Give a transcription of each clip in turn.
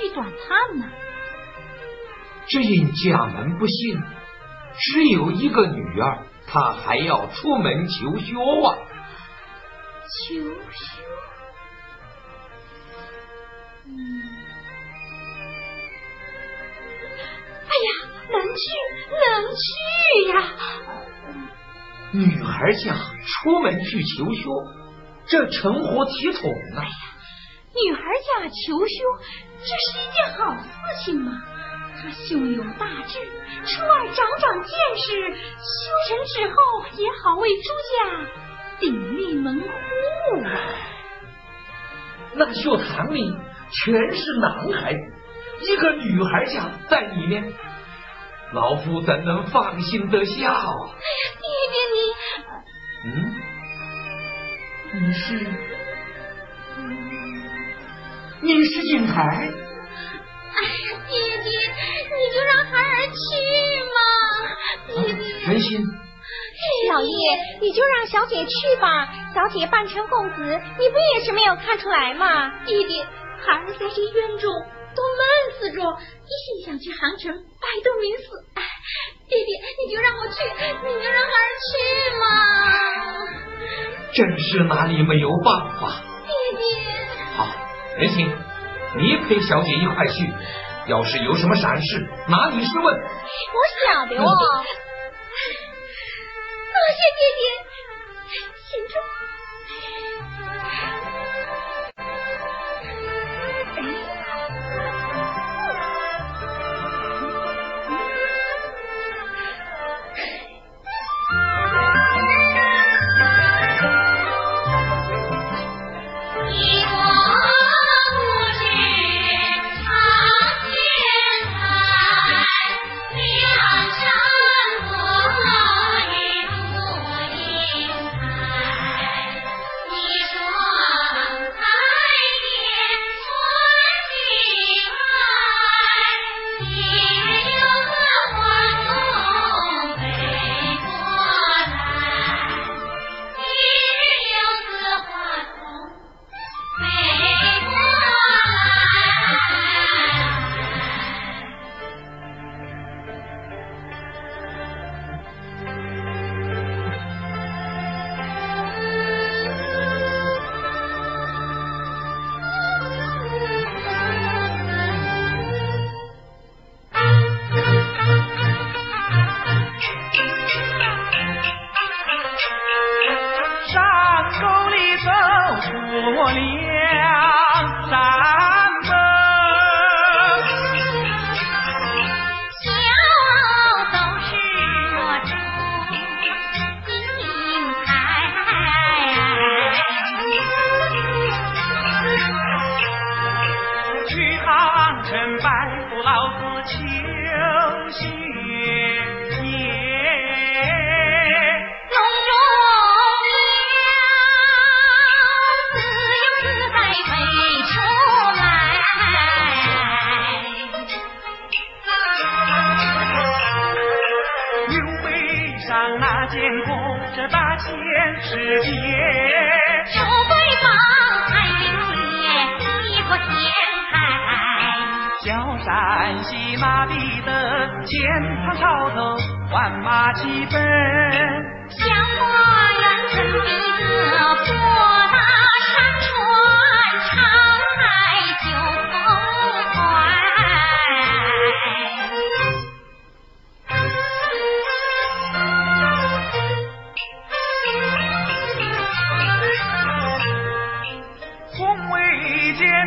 长吁短叹呢？只因家门不幸，只有一个女儿，她还要出门求学啊。求学，嗯，哎呀，能去能去。呀，女孩家出门去求学，这成何体统呢？哎呀，女孩家求学，这是一件好事情嘛。他胸有大志，出外长长见识，修成之后也好为朱家鼎立门户啊。那学堂里全是男孩子，一个女孩家在里面。老夫怎能放心得下？哎呀，爹爹你，嗯，你是，你是景台？哎呀，爹爹，你就让孩儿去嘛！爹爹，全心。老爷，你就让小姐去吧。小姐扮成公子，你不也是没有看出来吗？爹爹，孩儿在这院中。都闷死着，一心想去杭城拜斗名师。哎，爹爹，你就让我去，你就让孩儿去嘛。真是哪里没有办法。爹爹，好，仁心，你陪小姐一块去。要是有什么闪失，哪里是问？我晓得哦。多谢爹爹，行着。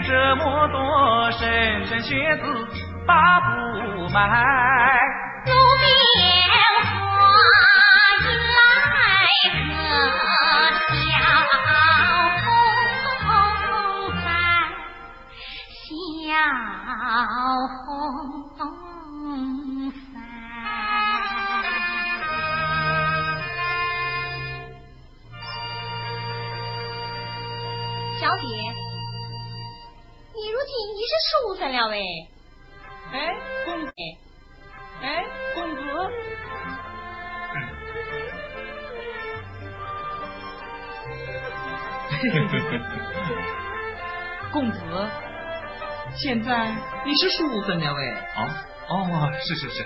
这么多莘莘学子把不埋。路边花迎来客小红伞，小红今已是十五岁了喂？哎，公子，哎，公子，公子，现在你是十五岁了喂？哦哦，是是是，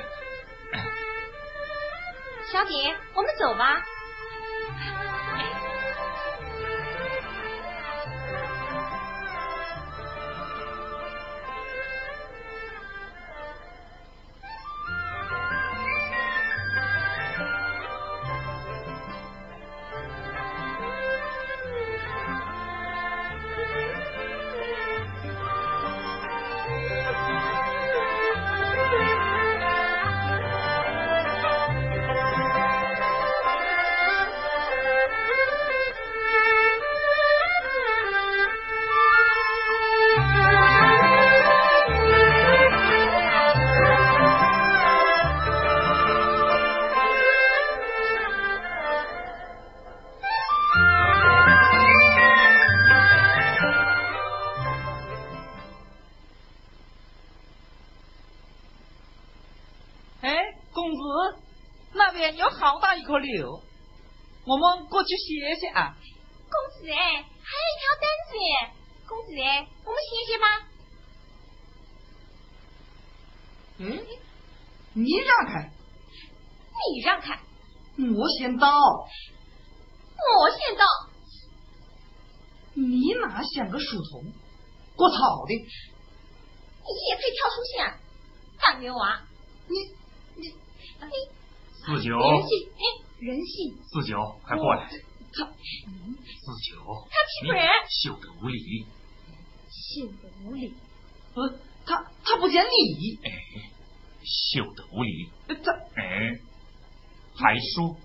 小姐，我们走吧。去歇歇啊。公子哎，还有一条单子耶。公子哎，我们歇歇吧。嗯，你让开，你让开，我先到。我先到。你哪像个书童，过草的？你也配跳出线啊？大牛娃，你你你，四九，哎，人性，四九，快过来！他四九，他欺负人，秀的无礼！秀的无礼。呃，他他不讲理，哎，秀的无礼！呃他哎，还说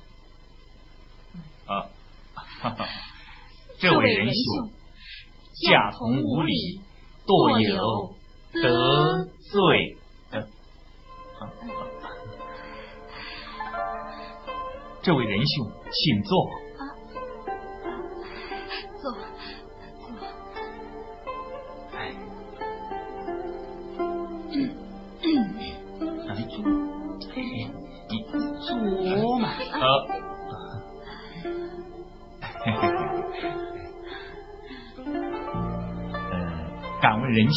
啊，哈哈，这位仁兄驾同无礼，多有得这位仁兄，请坐。坐，坐哎，坐嘛。呃，呃，敢问仁兄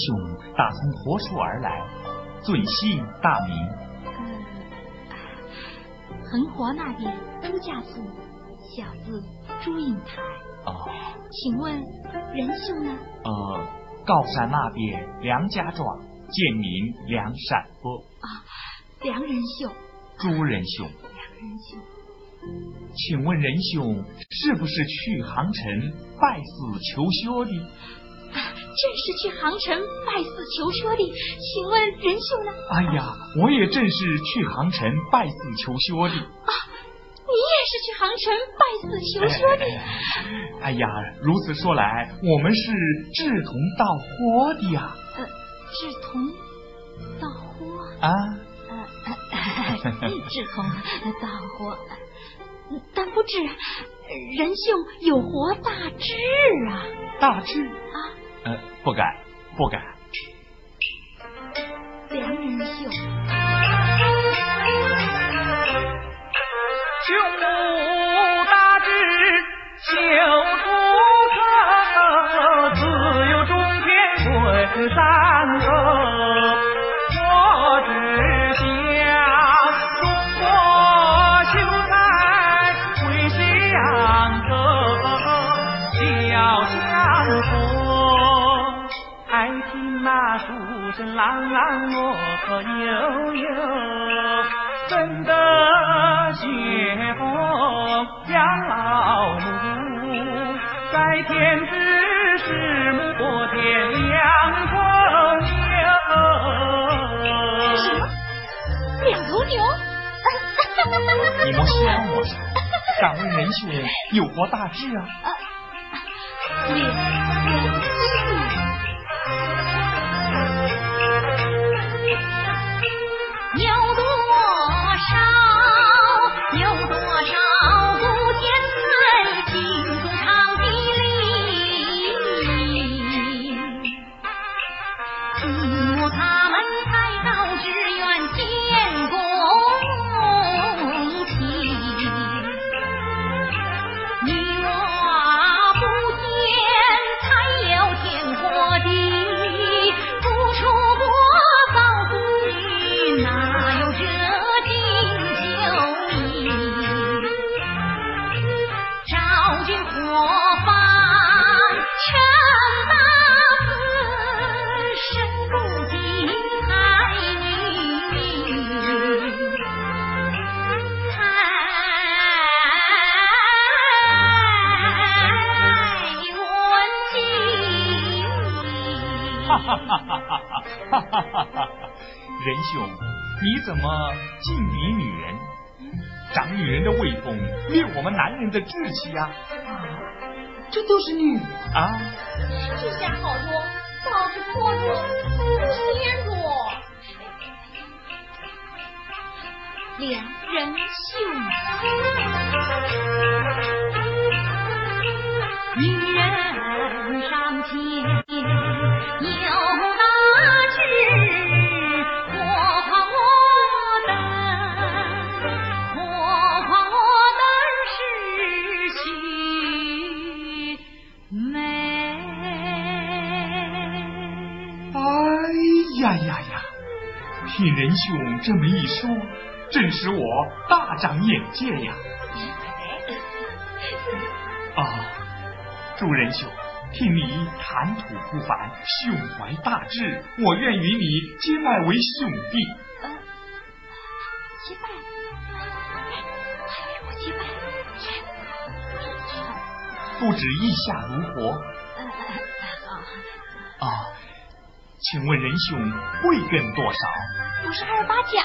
打从何处而来？尊姓大名？横活那边朱家村，小字朱应台。哦，请问仁兄呢？呃，高山那边梁家庄，贱民梁山伯。梁仁秀，朱仁兄，梁仁秀。请问仁兄是不是去杭城拜寺求学的？正是去杭城拜寺求学的，请问仁兄呢？哎呀，我也正是去杭城拜师求学的。啊你也是去杭城拜师求学的？哎呀，如此说来，我们是志同道合的呀！呃，志同道合，啊，呃，志同道合，呃但不知仁兄有何大志啊？大志，啊，呃，不敢，不敢。你莫笑我，敢问仁兄有何大志啊？你怎么敬敌女人？长女人的威风，灭我们男人的志气呀！啊这都是女的。啊，这下好多，倒是拖着不先着。两人兄，仁兄这么一说，真使我大长眼界呀！啊，祝仁兄，听你谈吐不凡，胸怀大志，我愿与你结拜为兄弟。结拜，还与我结拜？不止意下如何？啊，请问仁兄贵庚多少？五十二八甲，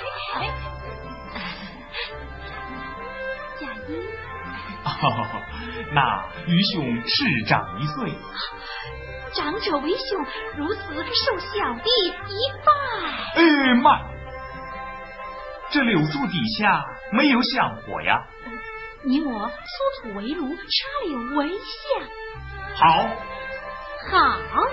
甲一，哦，那愚兄是长一岁。长者为兄，如此受小弟一拜。哎，妈！这柳树底下没有香火呀。你我出土为炉，插柳为香。好，好。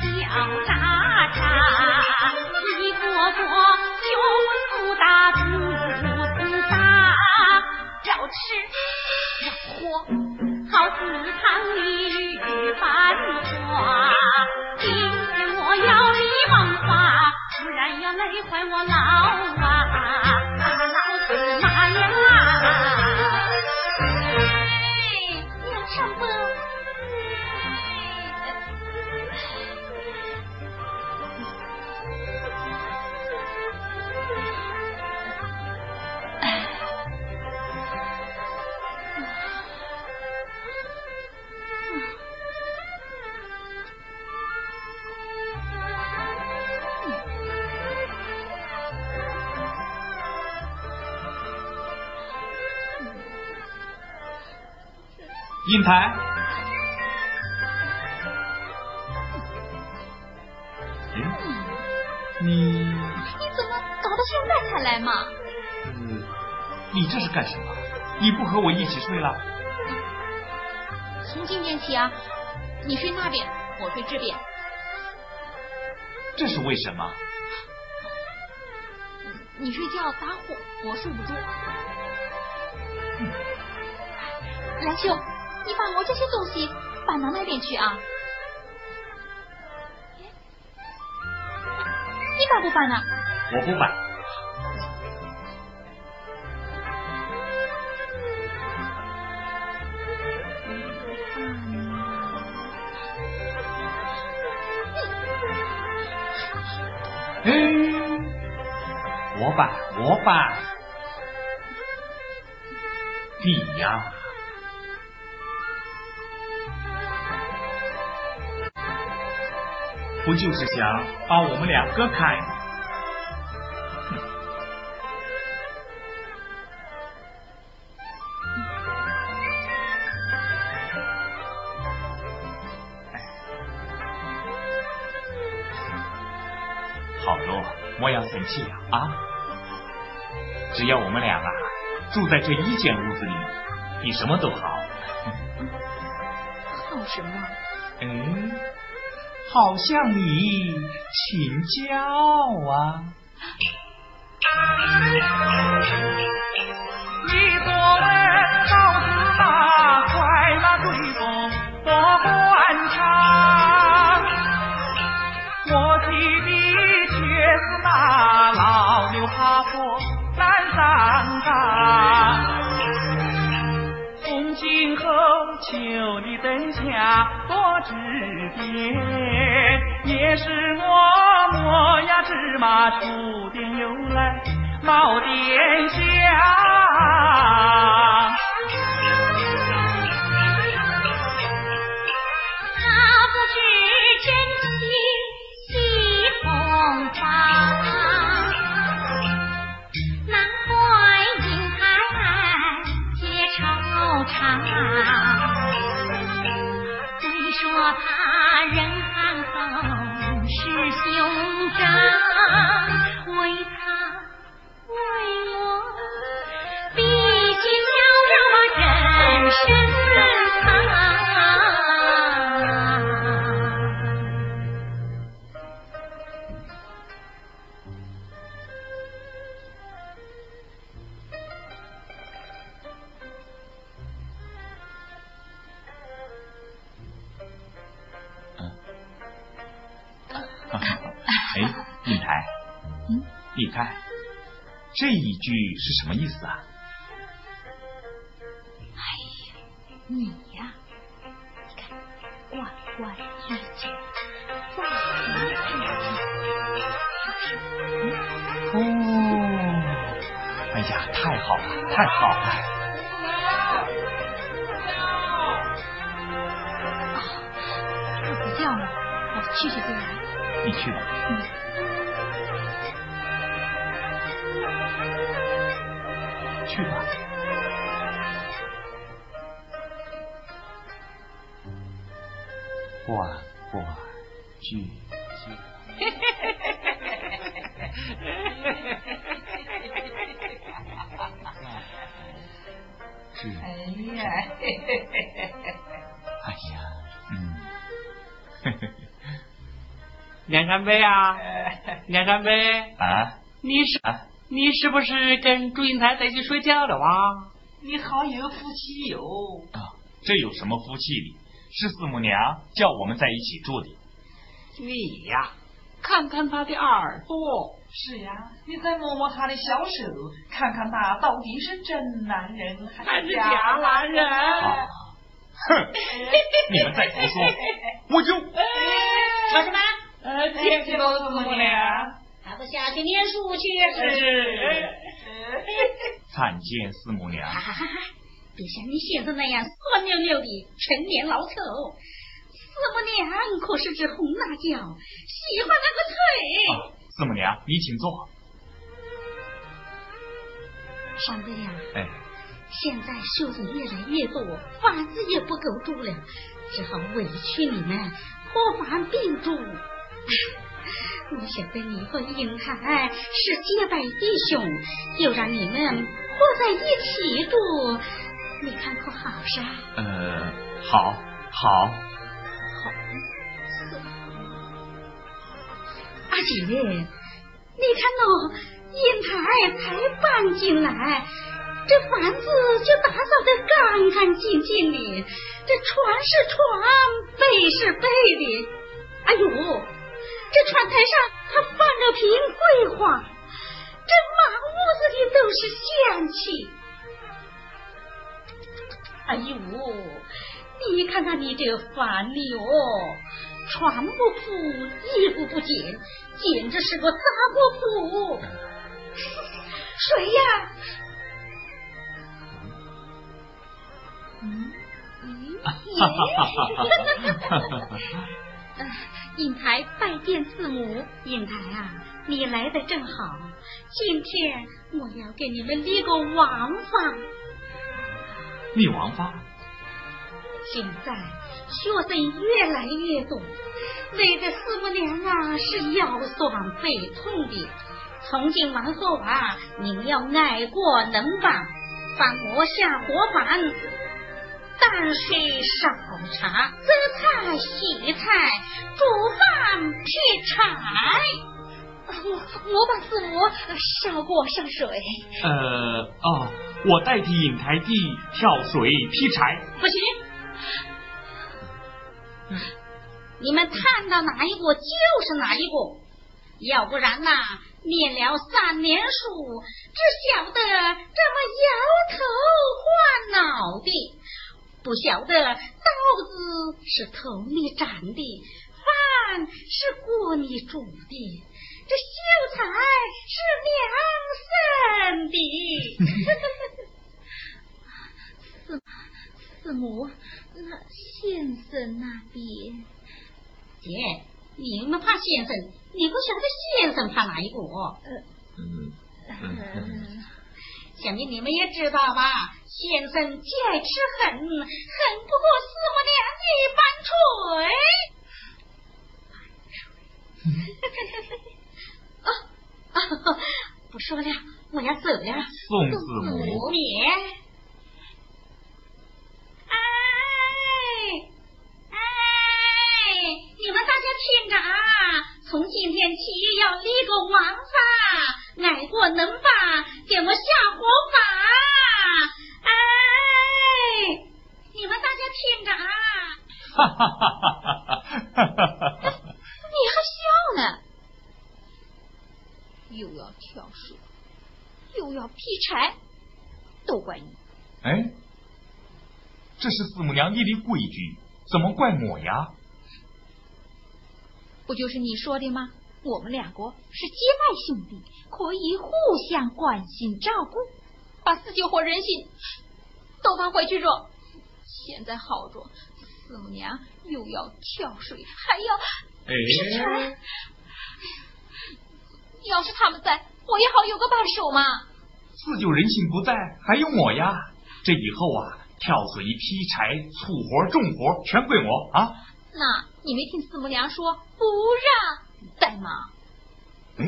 叫喳喳一个个胸怀自大肚子大要吃要喝好似一潭泥浴犯今天我要立王法不然要累坏我老英台，你你怎么搞到现在才来嘛？嗯，你这是干什么？你不和我一起睡了？从今天起啊，你睡那边，我睡这边。这是为什么？你睡觉打呼，我睡不住。蓝秀。你把我这些东西搬到那边去啊！你搬不搬呢？我不搬。哎，我搬，我搬。你呀。不就是想把我们俩隔开吗？好多，莫要生气呀！啊，只要我们俩啊住在这一间屋子里，比什么都好。好什么？哎。好向你请教啊！你作为刀子大，快马追风多欢畅。我骑的却是那老牛爬坡难上岗。今后求你灯下指点，也是我磨牙芝麻出点油来冒点香。这一句是什么意思啊？哎呀，你呀，你看，万万遇见，万万遇见，是不是？哦，哎呀，太好了，太好了！关关雎鸠。哎呀，哎呀，嗯，梁干杯啊！梁山伯啊，你是啊你是不是跟祝英台在一起睡觉了哇？你好有福气哟！啊，这有什么福气的？是四母娘叫我们在一起住的。你呀，看看他的耳朵，是呀，你再摸摸他的小手，看看他到底是真男人还是假男人。啊，哼！你们再胡说，我就说什么？呃，见见了四母娘。还不下去念书去？是。参见四母娘。哈哈哈！别像你现在那样酸溜溜的陈年老丑。四母娘可是只红辣椒，喜欢那个腿。啊，四母娘，你请坐。山伯呀，哎，现在秀子越来越多，房子也不够住了，只好委屈你们破房并住。我晓得你和英台是结拜弟兄，就让你们和在一起住，你看可好噻？呃，好，好。好，是阿姐，你看喏，英台才搬进来，这房子就打扫得干干净净的，这床是床，被是被的，哎呦！这窗台上还放着瓶桂花，这满屋子里都是香气。哎呦，你看看你这房里哦，床不铺，衣服不捡，简直是个杂货铺。谁呀？嗯嗯，哈哈哈哈哈哈！英台拜见四母，英台啊，你来的正好。今天我要给你们立个王法。立王法？现在学生越来越多，累得四母娘啊是腰酸背痛的。从今往后啊，你要爱过能办，饭磨下火板。淡水烧茶，择菜洗菜，煮饭劈柴。我我把四母烧锅上水。呃哦，我代替引台地跳水劈柴。不行，你们看到哪一个就是哪一个，要不然呐，念了三年书，只晓得这么摇头晃脑的。不晓得刀子是头里斩的，饭是锅里煮的，这秀才是娘生的。四四母，那先生那边，姐，你们怕先生，你不晓得先生怕哪一个？嗯嗯。想必你们也知道吧？先生既爱吃狠，恨不过四母娘一般锤。不说了，我要走了。宋四母，你哎哎，你们大家听着啊！从今天起要立个王法，挨过能吧，给我下活法。哎，你们大家听着啊！哈哈哈哈哈哈！你还笑呢？又要跳水，又要劈柴，都怪你！哎，这是四母娘立的规矩，怎么怪我呀？不就是你说的吗？我们两个是结拜兄弟，可以互相关心照顾，把四舅和人心都放回去着。现在好着，四母娘又要跳水，还要劈柴。要是他们在，我也好有个把手嘛。四舅人心不在，还有我呀。这以后啊，跳水、劈柴、粗活、重活全归我啊。那你没听四母娘说不让在吗？哎，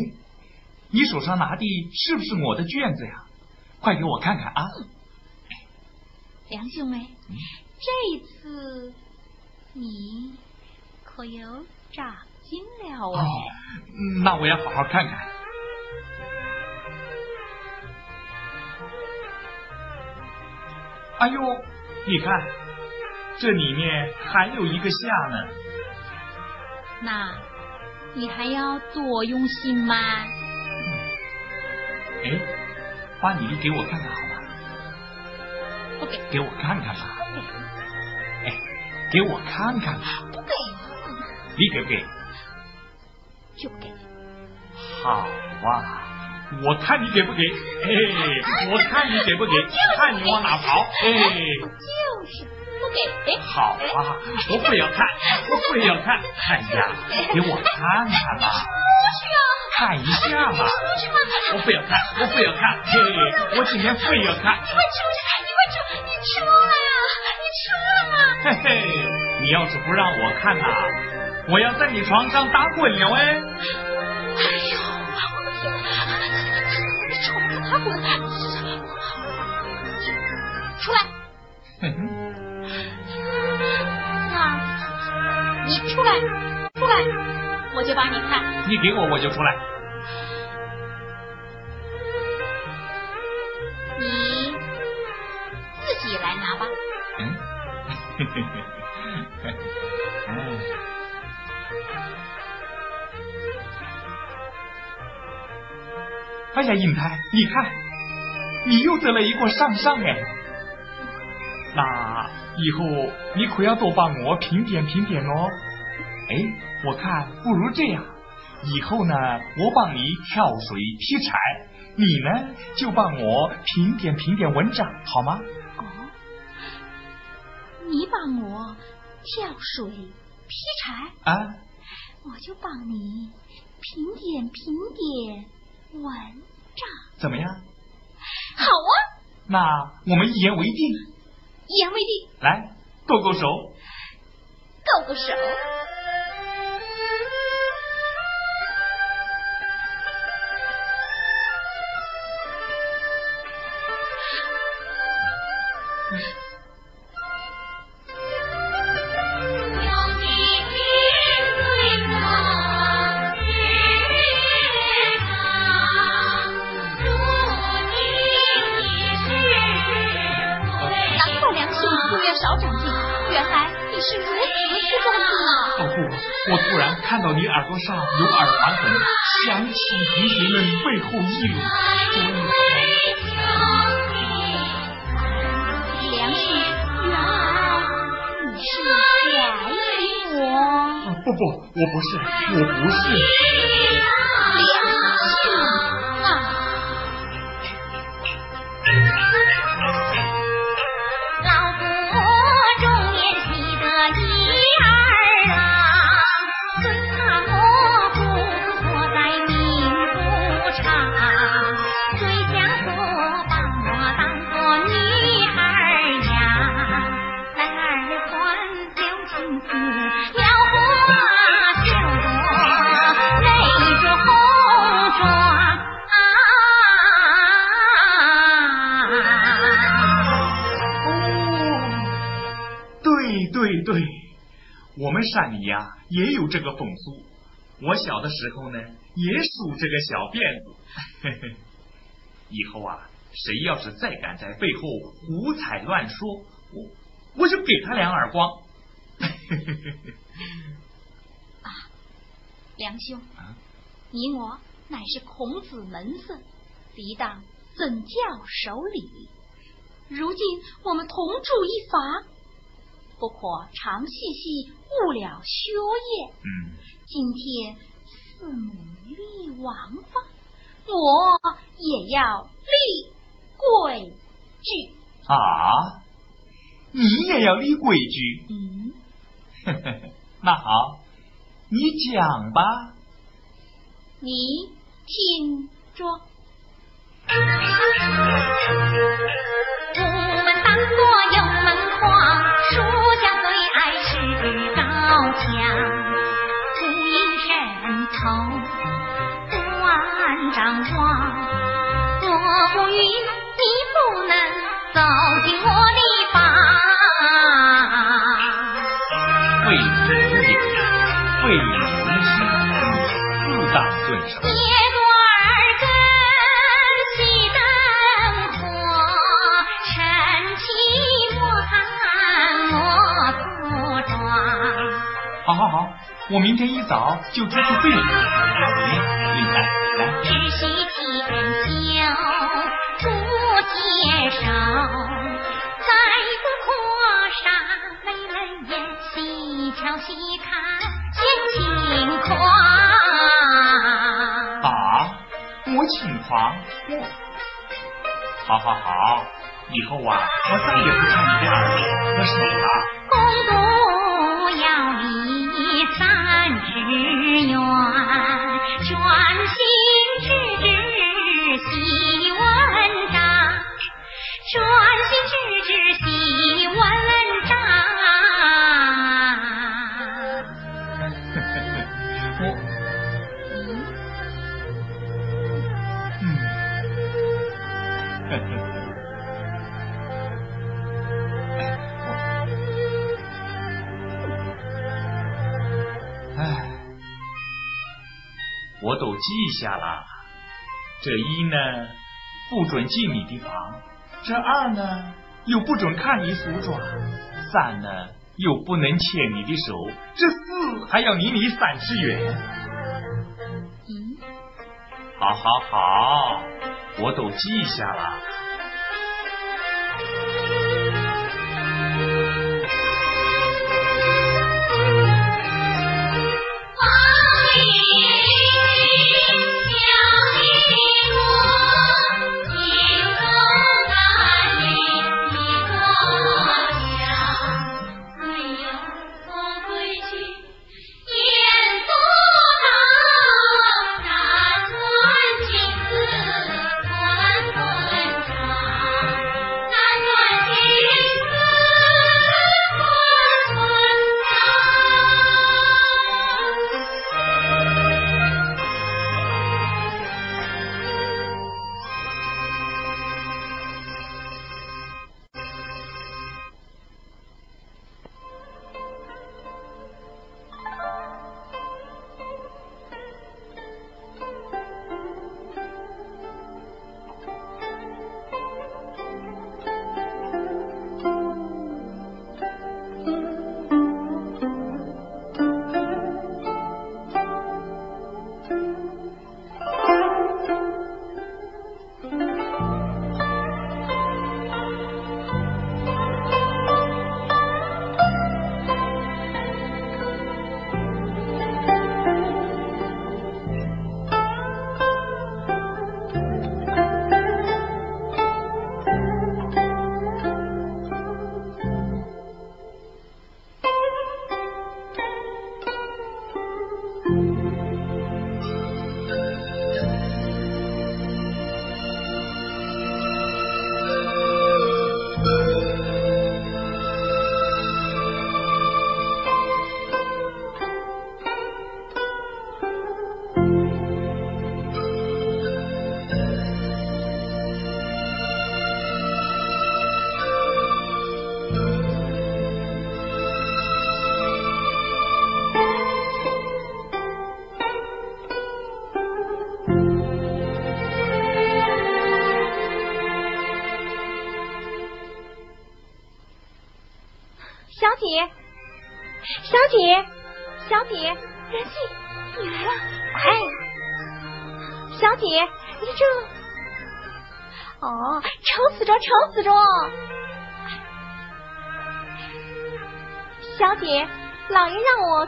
你手上拿的是不是我的卷子呀？快给我看看啊！梁兄妹，这次你可有长心了哎。那我要好好看看。哎呦，你看，这里面还有一个下呢。那，你还要多用心吗？哎，把你的给我看看好吗？不给。给我看看吧。不给。哎，给我看看吧。不给。你给不给？就不给。好啊。我看你给不给？哎，我看你给不给？看你往哪跑？哎，就是不给。哎，好啊，我不要看，我不要看。哎呀，给我看看吧。不需要。看一下嘛。出去吗？我不要看，我不要看。嘿，我今天非要看。你快出去！你快出！你出来啊！你出来嘛！嘿嘿，你要是不让我看呐，我要在你床上打滚了哎。哎呦！我的天，臭打滚！出来！啊！你出来，出来，我就把你看。你给我，我就出来。你自己来拿吧。嗯。哎呀，英台，你看，你又得了一个上上哎！那以后你可要多帮我评点评点哦。哎，我看不如这样，以后呢，我帮你挑水劈柴，你呢就帮我评点评点文章，好吗？哦，你帮我挑水劈柴啊，我就帮你评点评点。怎么样？好啊！那我们一言为定。一言为定。来，勾勾手。勾勾手。看不，我不是，我不是。我们山里呀也有这个风俗，我小的时候呢也梳这个小辫子。以后啊，谁要是再敢在背后胡踩乱说，我我就给他两耳光。啊，梁兄，你我乃是孔子门生，理当怎教守礼。如今我们同住一房。不可常细细误了学业。嗯，今天四母立王法，我也要立规矩。啊，你也要立规矩？嗯，那好，你讲吧。你听着，我们当过有门框。将走进我的房。为何废灵师，四大尊神。好好好，我明天一早就出去备礼。你来来。细瞧细看见轻狂。啊，我轻狂？我，好好好，以后啊，我再也不看你的二脸，可是你了。公主要离三尺远，专心致志我都记下了。这一呢，不准进你的房；这二呢，又不准看你梳妆；三呢，又不能牵你的手；这四还要离你三十远。嗯，好好好，我都记下了。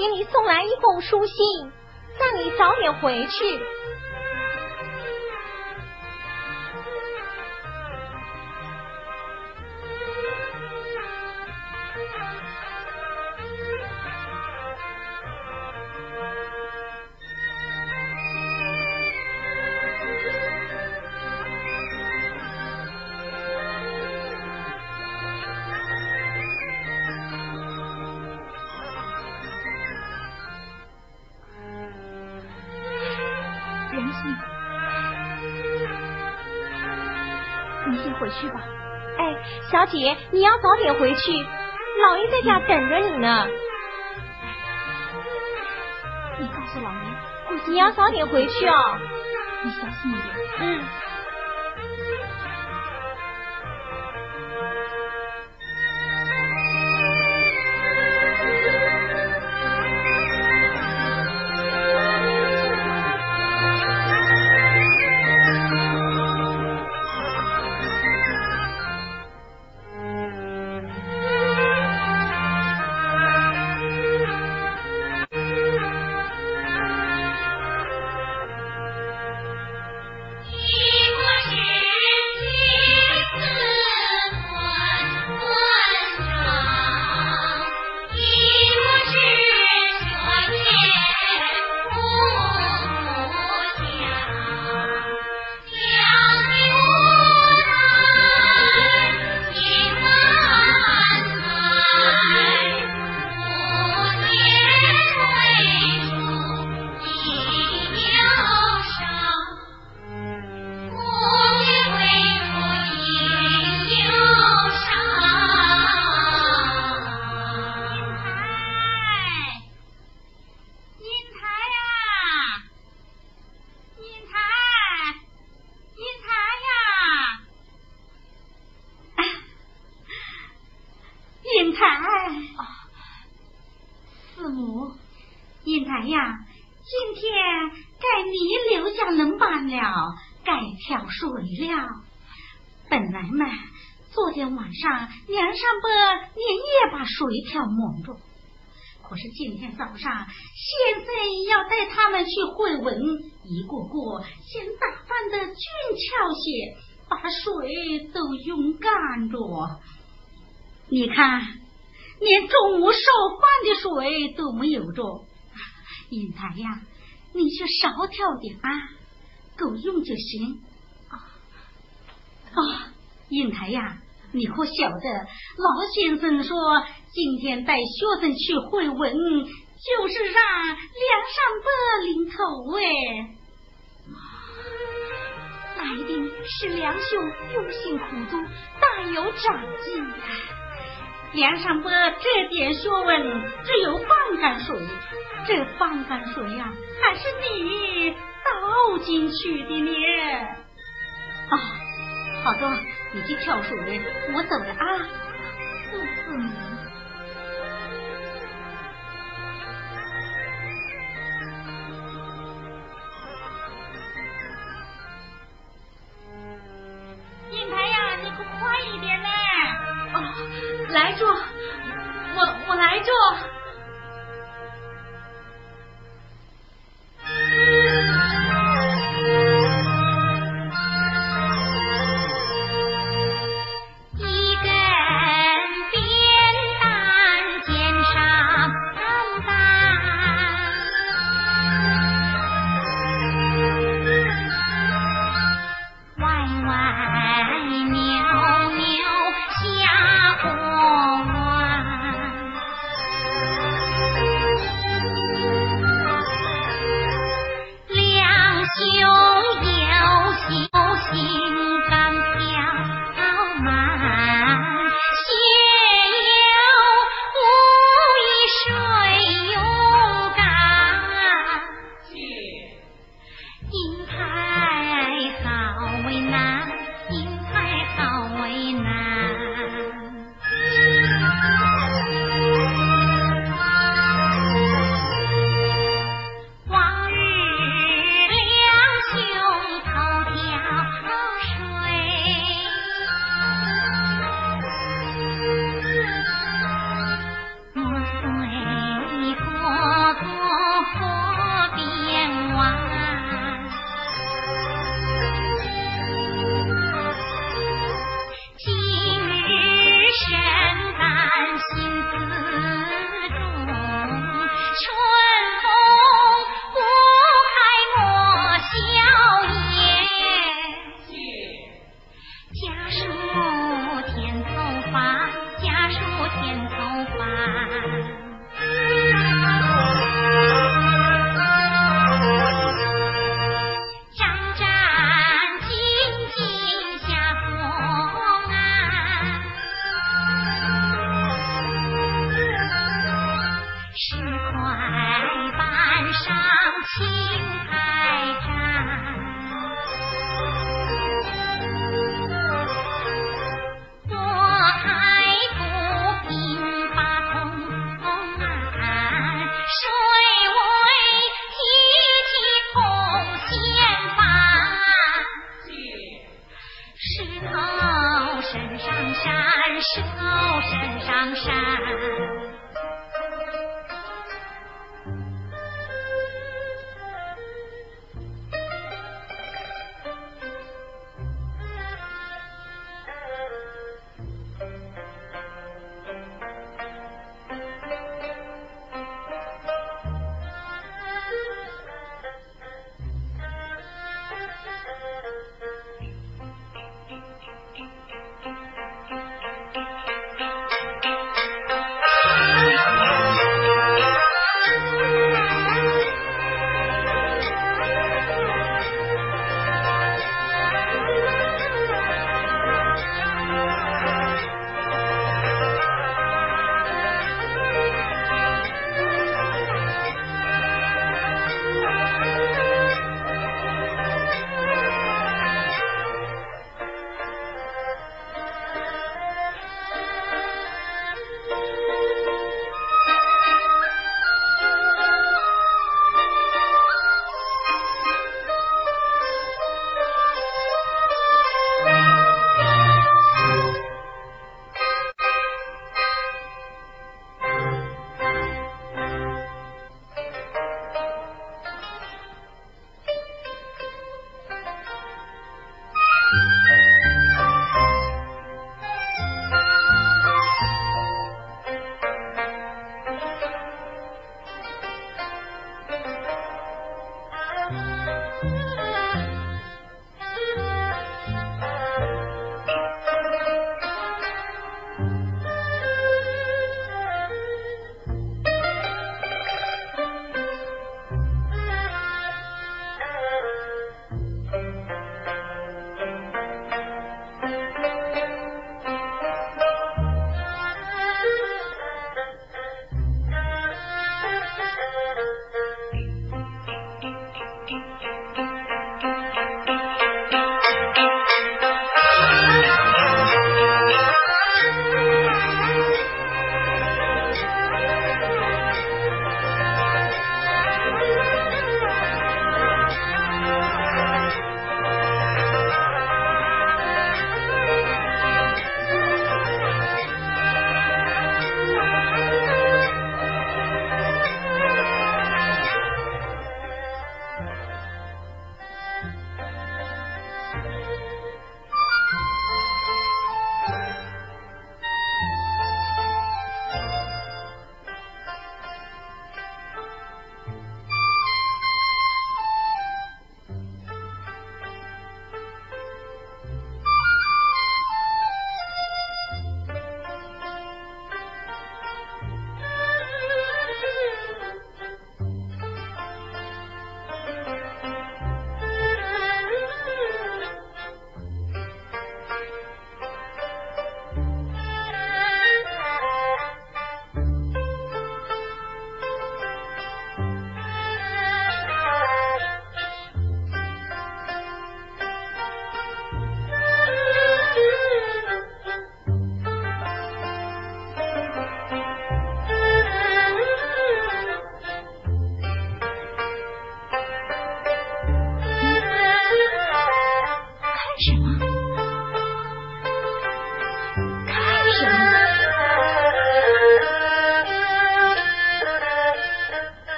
给你送来一封书信，让你早点回去。去吧。哎，小姐，你要早点回去，老爷在家等着你呢。你告诉老爷，你要早点回去哦。你小心一点。嗯。早上先生要带他们去会文，一个个先打扮的俊俏些，把水都用干着。你看，连中午烧饭的水都没有着。英台呀，你去少挑点啊，够用就行。啊啊，台呀。你可晓得，老先生说今天带学生去会文，就是让梁山伯领头哎。那一定是梁兄用心苦读，大有长进。梁山伯这点学问只有半缸水，这半缸水呀，还是你倒进去的呢。啊，好的。你去跳水，我走了啊！嗯。英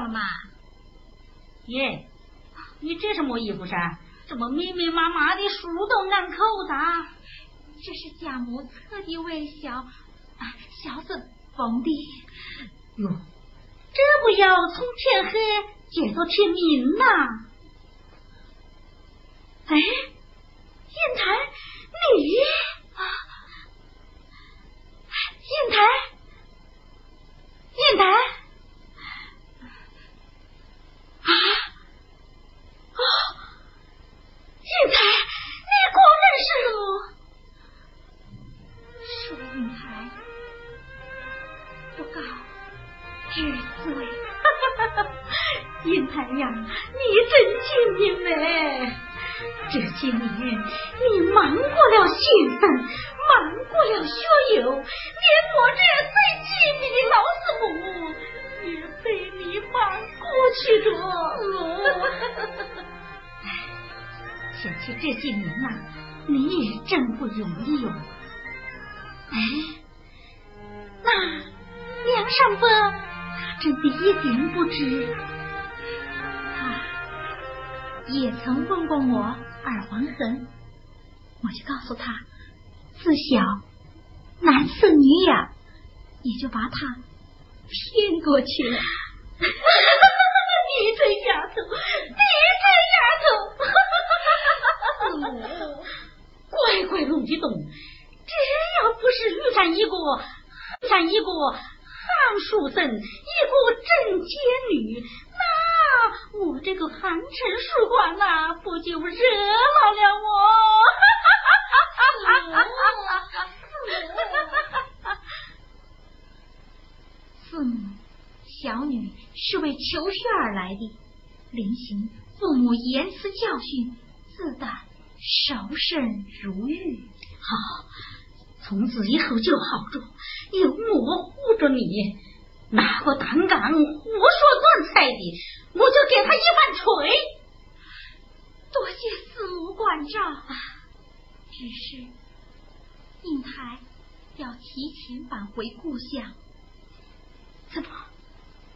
到了？耶，你这是么衣服衫？怎么密密麻麻的数都难扣的？这是贾母特地为小啊小子缝的。哟，这不要从天黑捡到天明呐？哎，砚台，你啊，燕台，砚台。银台，你果然是。云台不告知罪，云台呀，你真精明嘞！这些年你忙过了先生，忙过了学友，连我这最亲密的老师母也被你忙过去着。想起这些年呐，你也真不容易哟。哎，那梁山伯他真的一点不知，他也曾问过我耳环痕，我就告诉他，自小男似女养，也就把他骗过去了。你这丫头，乖乖弄的懂。这要不是遇上一个遇上一个汉书生，一个正奸女，那我这个寒城书馆呐，不就热闹了我？哈哈哈父母，小女是为求学而来的，临行父母严词教训，自当守身如玉。好。从此以后就好着，有我护着你，哪个胆敢胡说乱猜的，我就给他一碗锤。多谢四母关照啊，只是应台要提前返回故乡。怎么，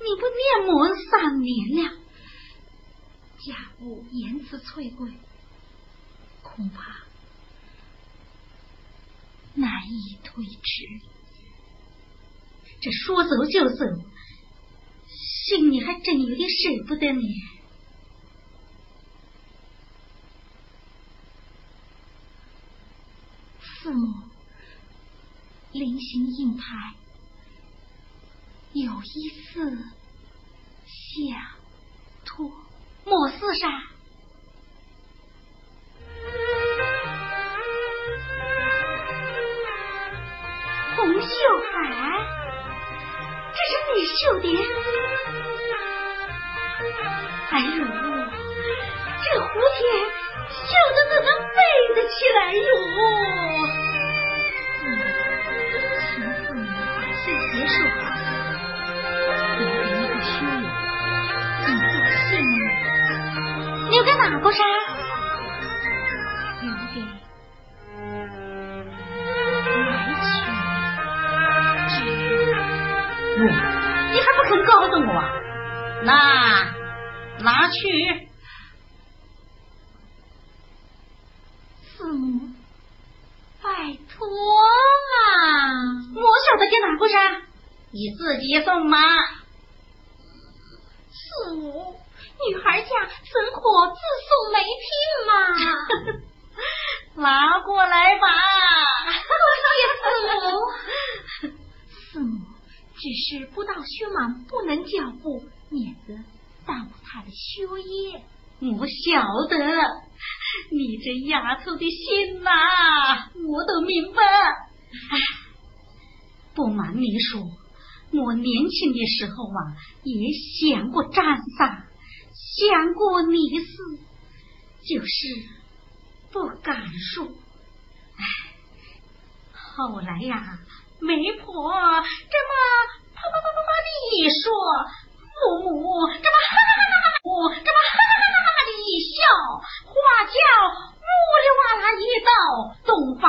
你不念我三年了？家父言辞催贵，恐怕。难以推迟，这说走就走，心里还真有点舍不得你。父母临行应台，有一次想托莫是噻。秀海，这是你绣的？哎呦，这蝴蝶绣的怎么飞得起来哟？嗯，请父母把绣结束好，留给一个虚友，尽做谢幕。留给哪个山？还不肯告诉我？那拿去。四母，拜托嘛！我晓得给哪个山，你自己送嘛。四母，女孩家怎可自送梅聘嘛？拿过来吧。谢四母。四母，只是不到薛莽不能脚步，免得耽误他的学业。我晓得，你这丫头的心呐、我都明白。不瞒你说，我年轻的时候啊，也想过占上，想过你死，就是不敢说。哎，后来呀，媒婆这么啪啪啪啪啪的一说，父母这么哈哈哈哈哈，我这么哈哈哈哈哈的一笑，花轿呜哩哇啦一到，洞房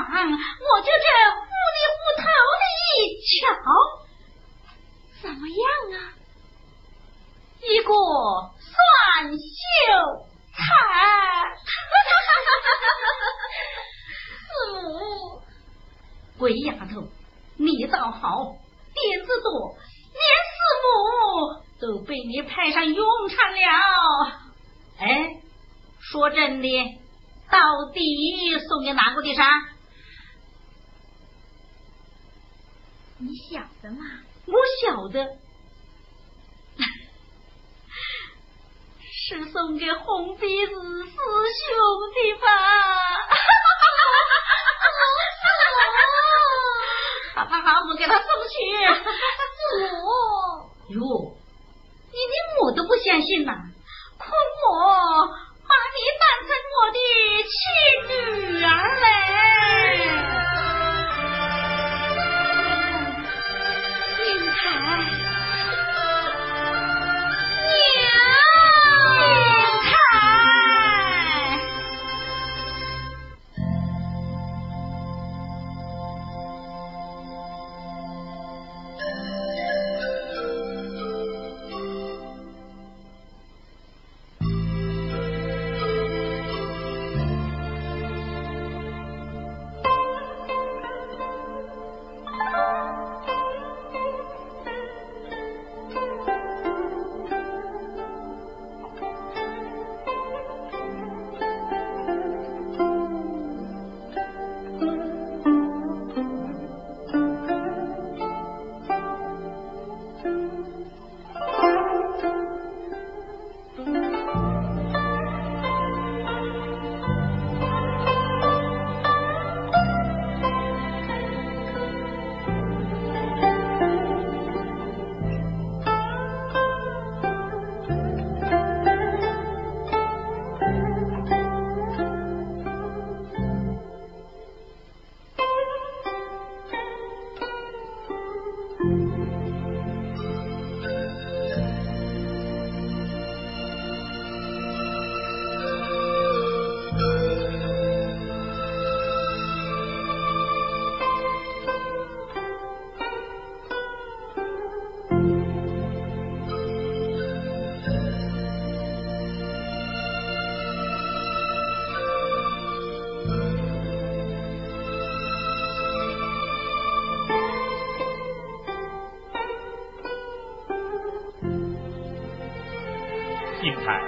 金台，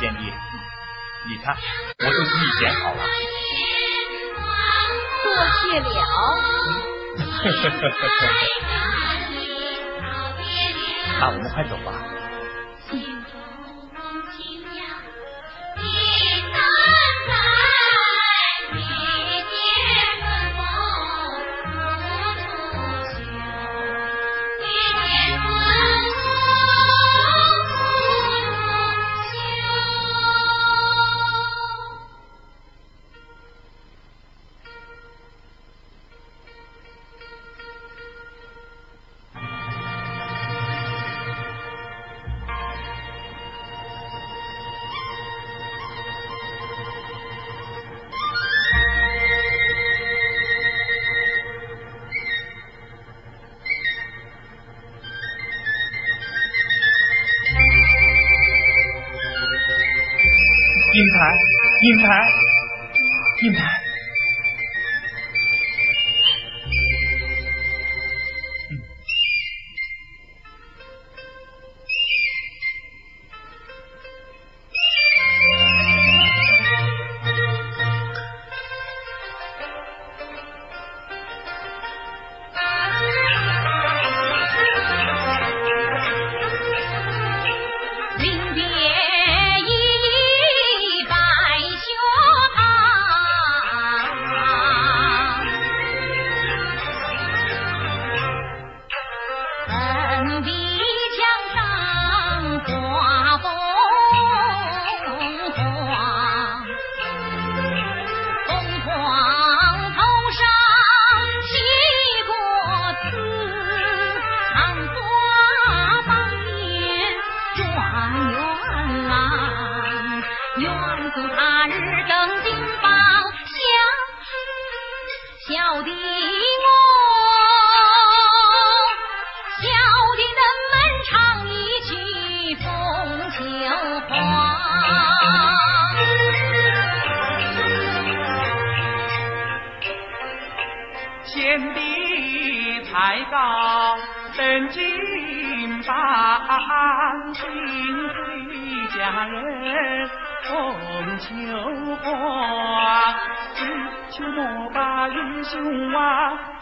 贤弟，你看，我都替你剪好了。多谢了。那我们快走吧。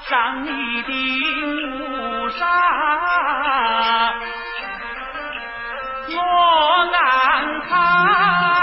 上你的路上，我难堪。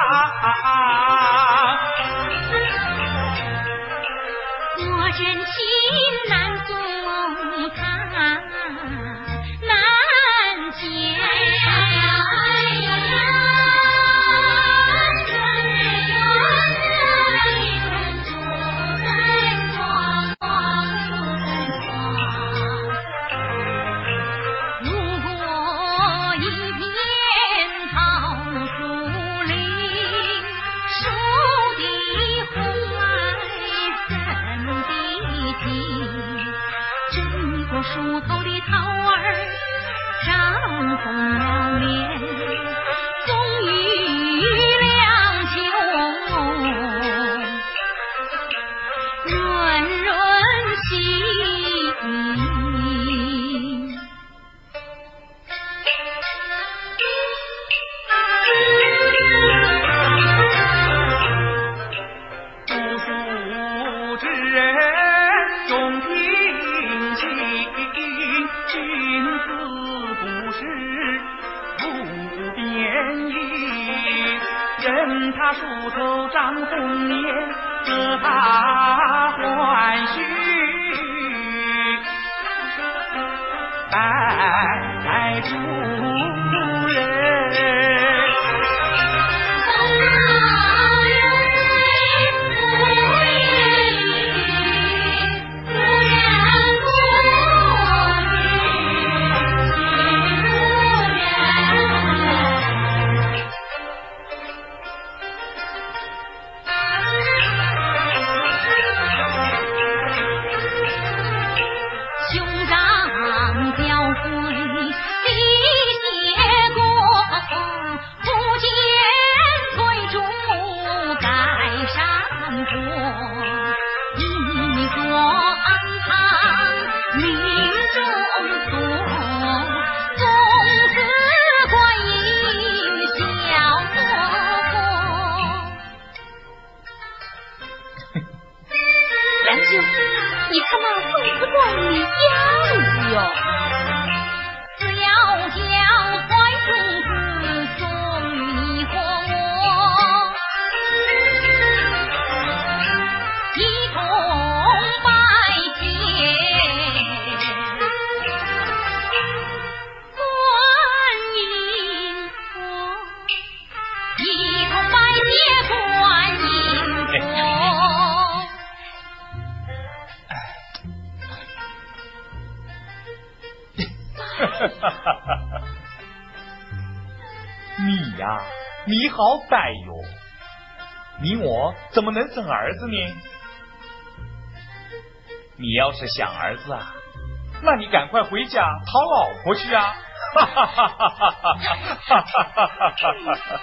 你好歹哟！你我怎么能生儿子呢？你要是想儿子啊，那你赶快回家讨老婆去啊！哈哈哈哈哈哈！哈哈哈哈哈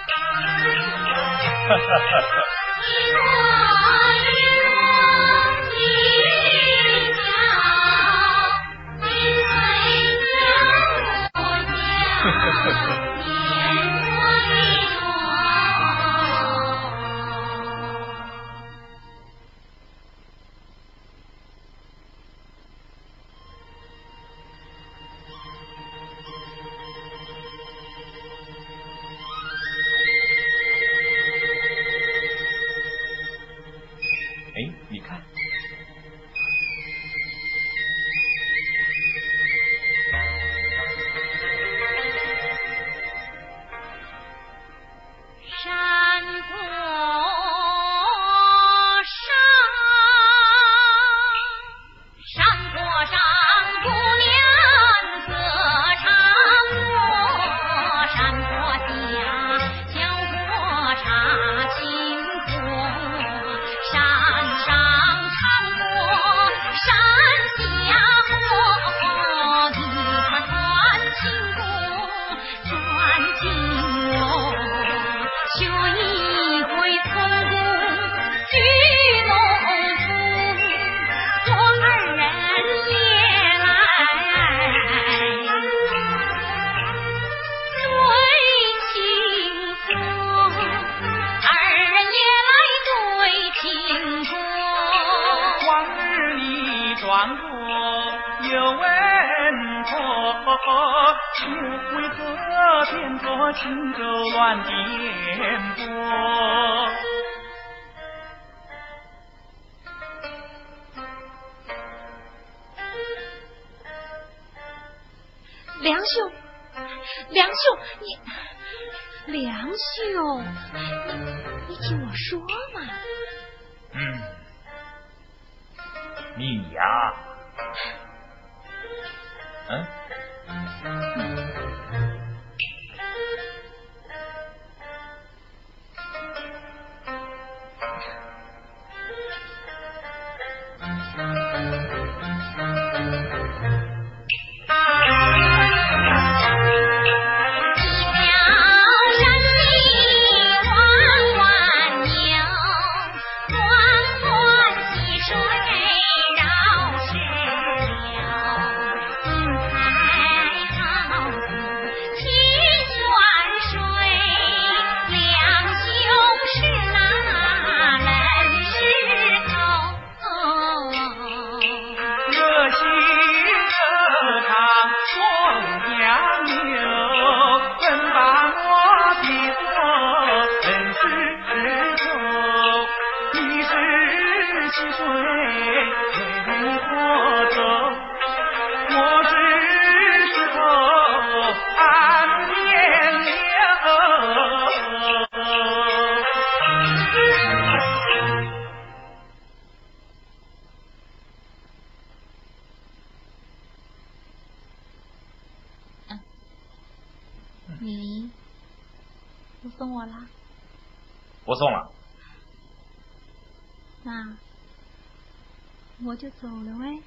就走了喂。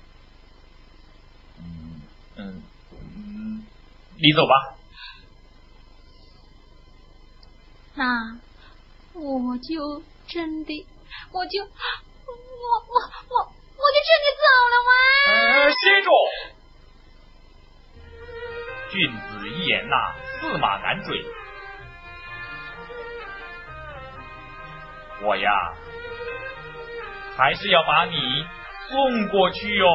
嗯嗯嗯，你走吧。那我就真的，我就我我我我就真的走了喂。呃，歇住！君子一言呐，驷马难追。我呀，还是要把你送过去哟。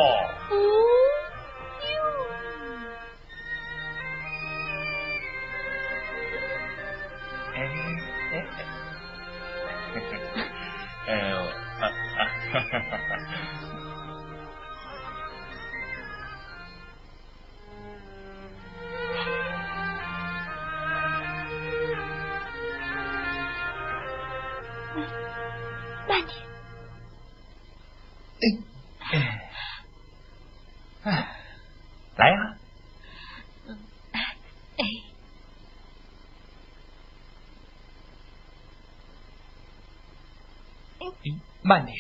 慢点。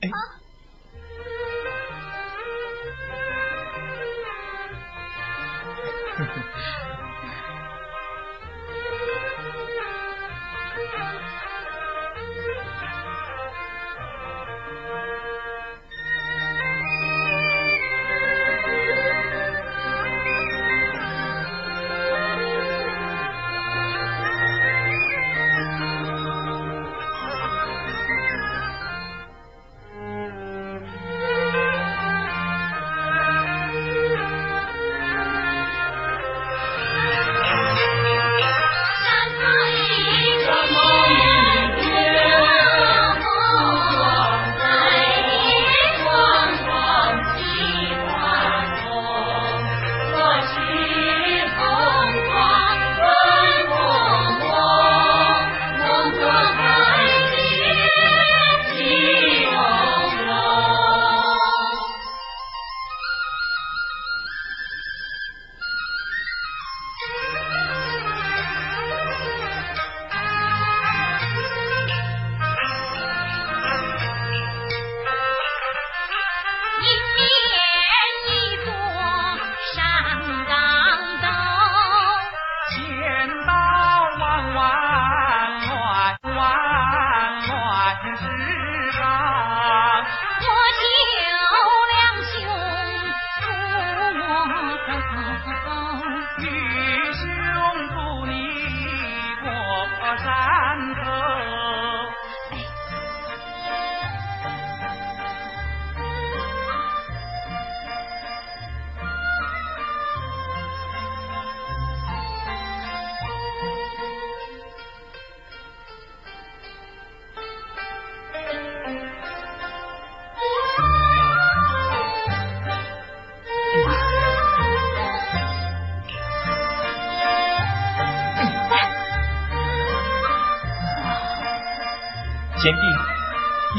哎。呵呵。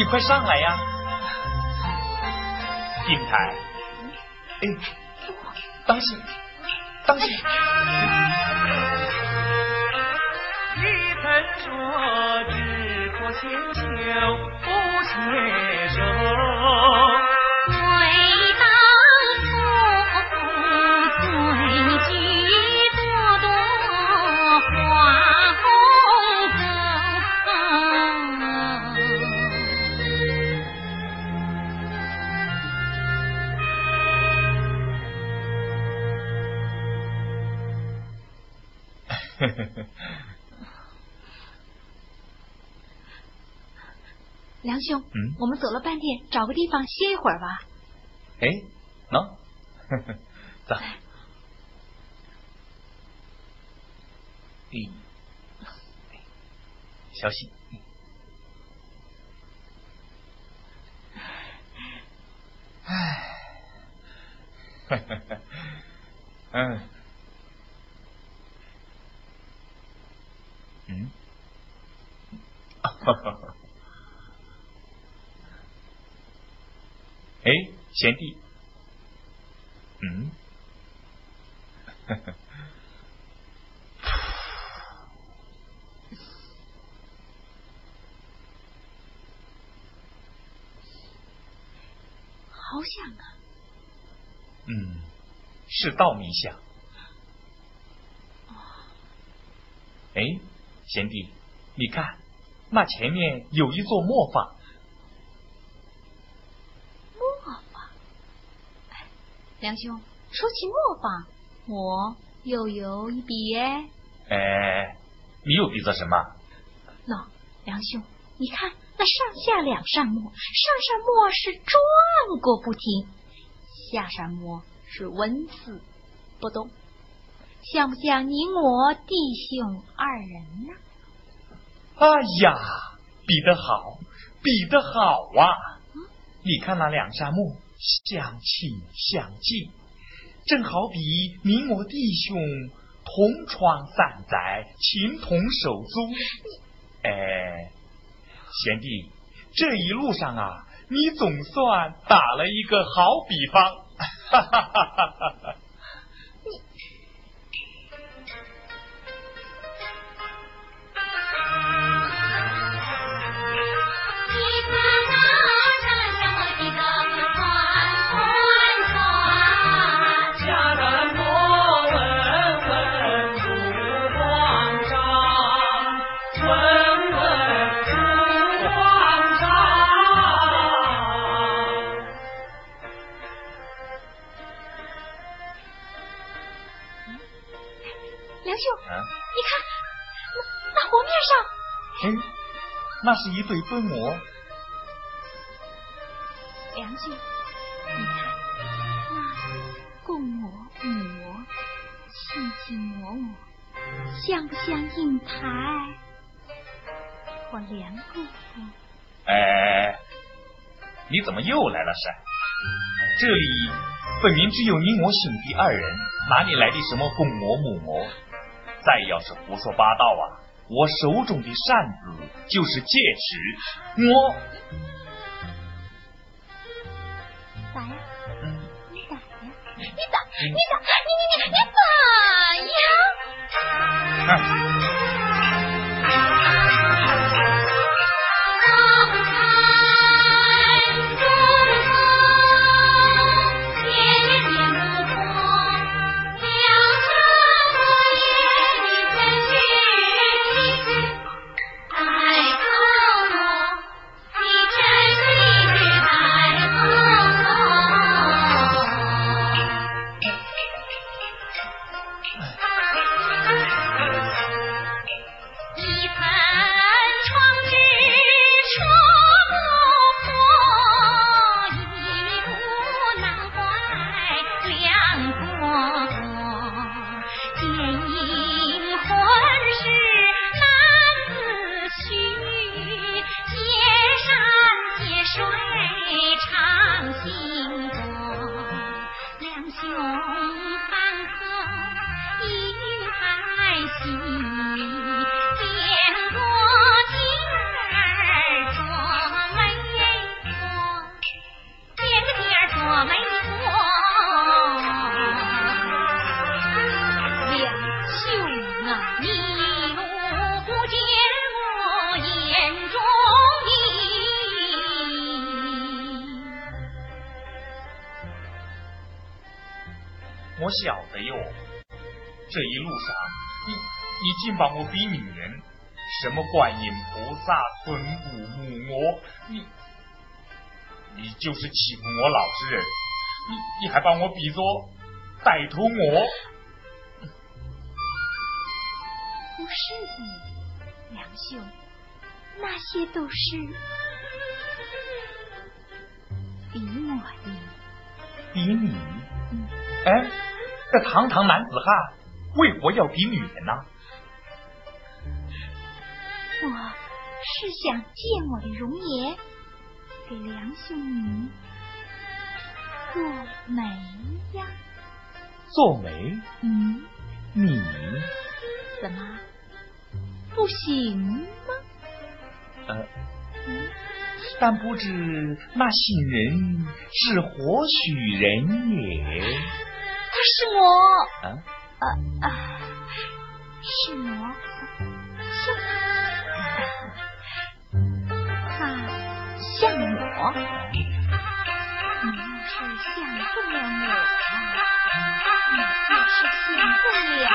快上来呀！梁兄，嗯，我们走了半天，找个地方歇一会儿吧。哎，喏，走。嗯，小心。哎，嗯。嗯，哈哈，哎，贤弟，嗯，哈哈，好想啊！嗯，是稻米香。哎。贤弟，你看，那前面有一座磨坊。磨坊，梁兄，说起磨坊，我又有一笔哎。哎，你又比作什么？喏，梁兄，你看那上下两扇磨，上扇磨是转过不停，下扇磨是纹丝不动。像不像你我弟兄二人呢？哎呀，比得好，比得好啊！你看那两扇木，相亲相近，正好比你我弟兄同窗三载，情同手足。哎，贤弟，这一路上啊，你总算打了一个好比方。哈哈哈哈哈上，哎，那是一对分魔。梁兄，你看那共魔、母魔、亲亲磨磨，像不像印台我梁姑父？哎，你怎么又来了是？这里本明只有你我兄弟二人，哪里来的什么公魔母魔？再要是胡说八道啊，我手中的扇子就是戒尺，我咋呀？嗯，你咋呀？你咋？你咋？你你你你咋呀？哎。观音菩萨、村姑、母魔，你你就是欺负我老实人，你你还把我比作歹徒魔，不是你，梁兄，那些都是。比我的。比你，嗯。哎，这堂堂男子汉为何要比女人呢？我是想借我的容颜给梁兄你做媒呀。做媒，嗯，你？怎么？不行吗？呃，嗯，但不知那杏人是何许人也？他是我，啊，啊啊，是我，我，你要是想不了我，你就是想不了你老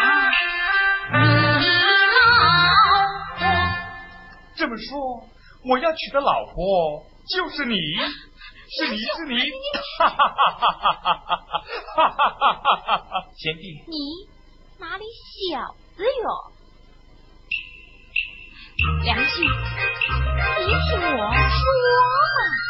婆。这么说，我要娶的老婆就是你，是你是你，哈哈哈哈哈哈哈哈哈哈！贤弟，你哪里小子哟？梁兄，你听我说嘛。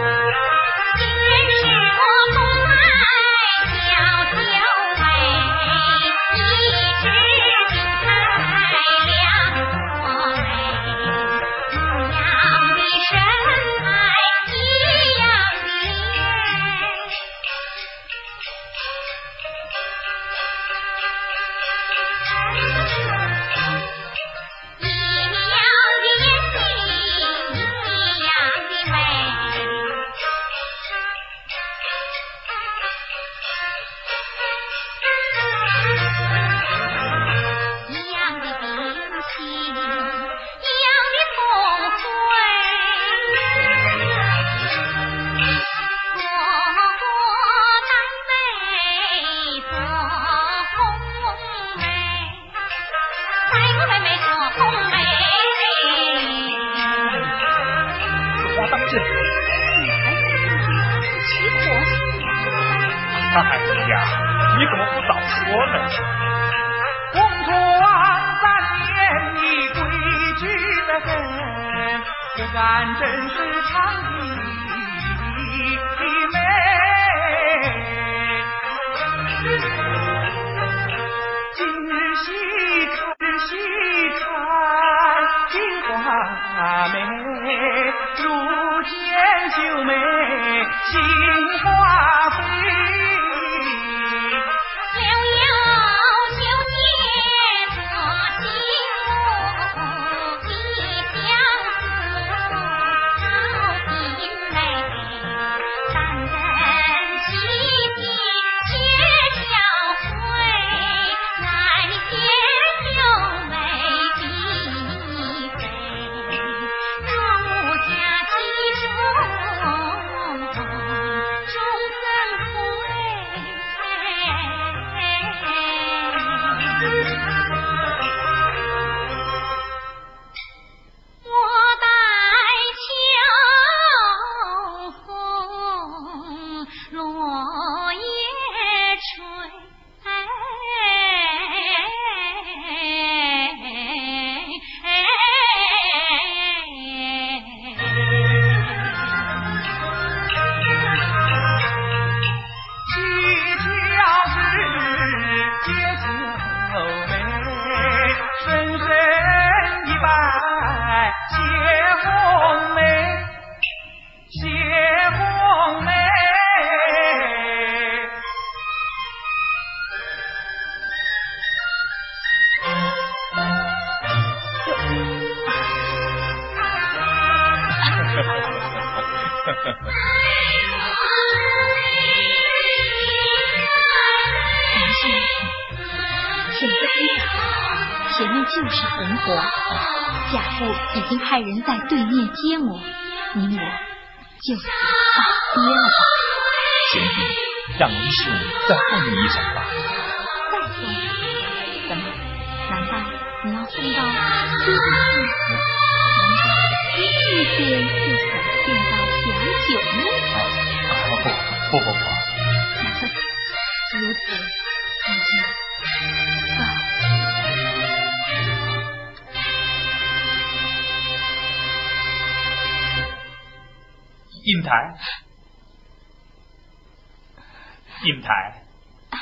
印台。啊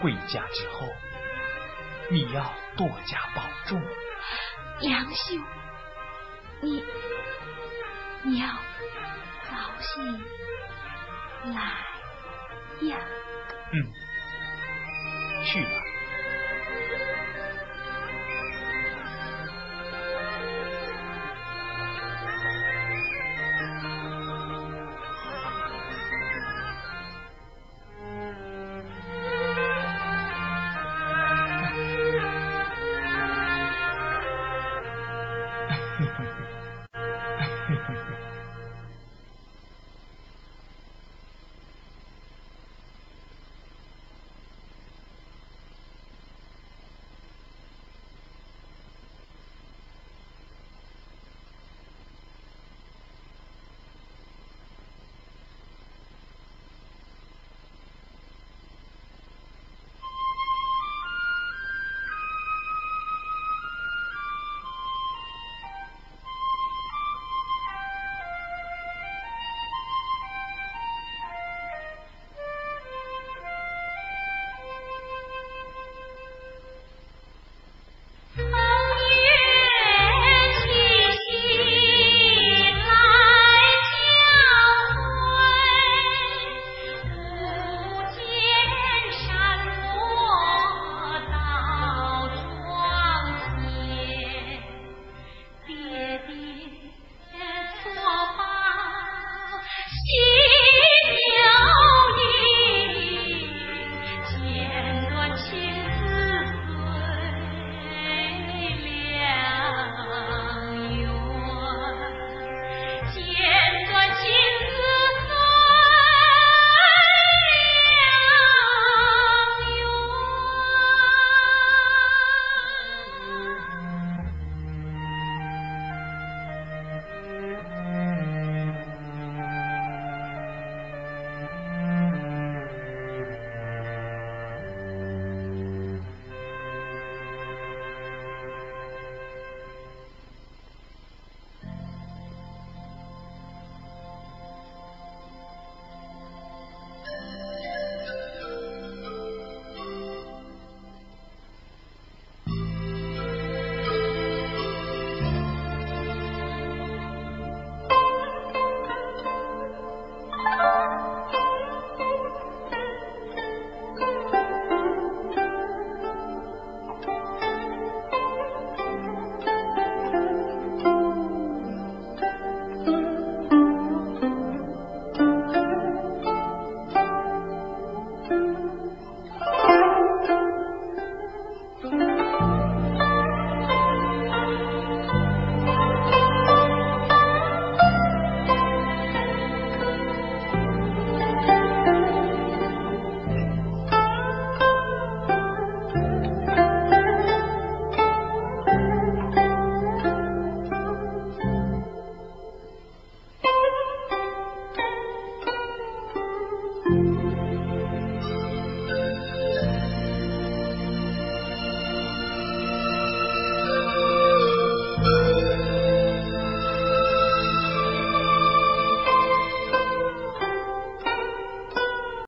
回家之后你要多加保重。梁兄你你要高兴来呀。嗯。去吧。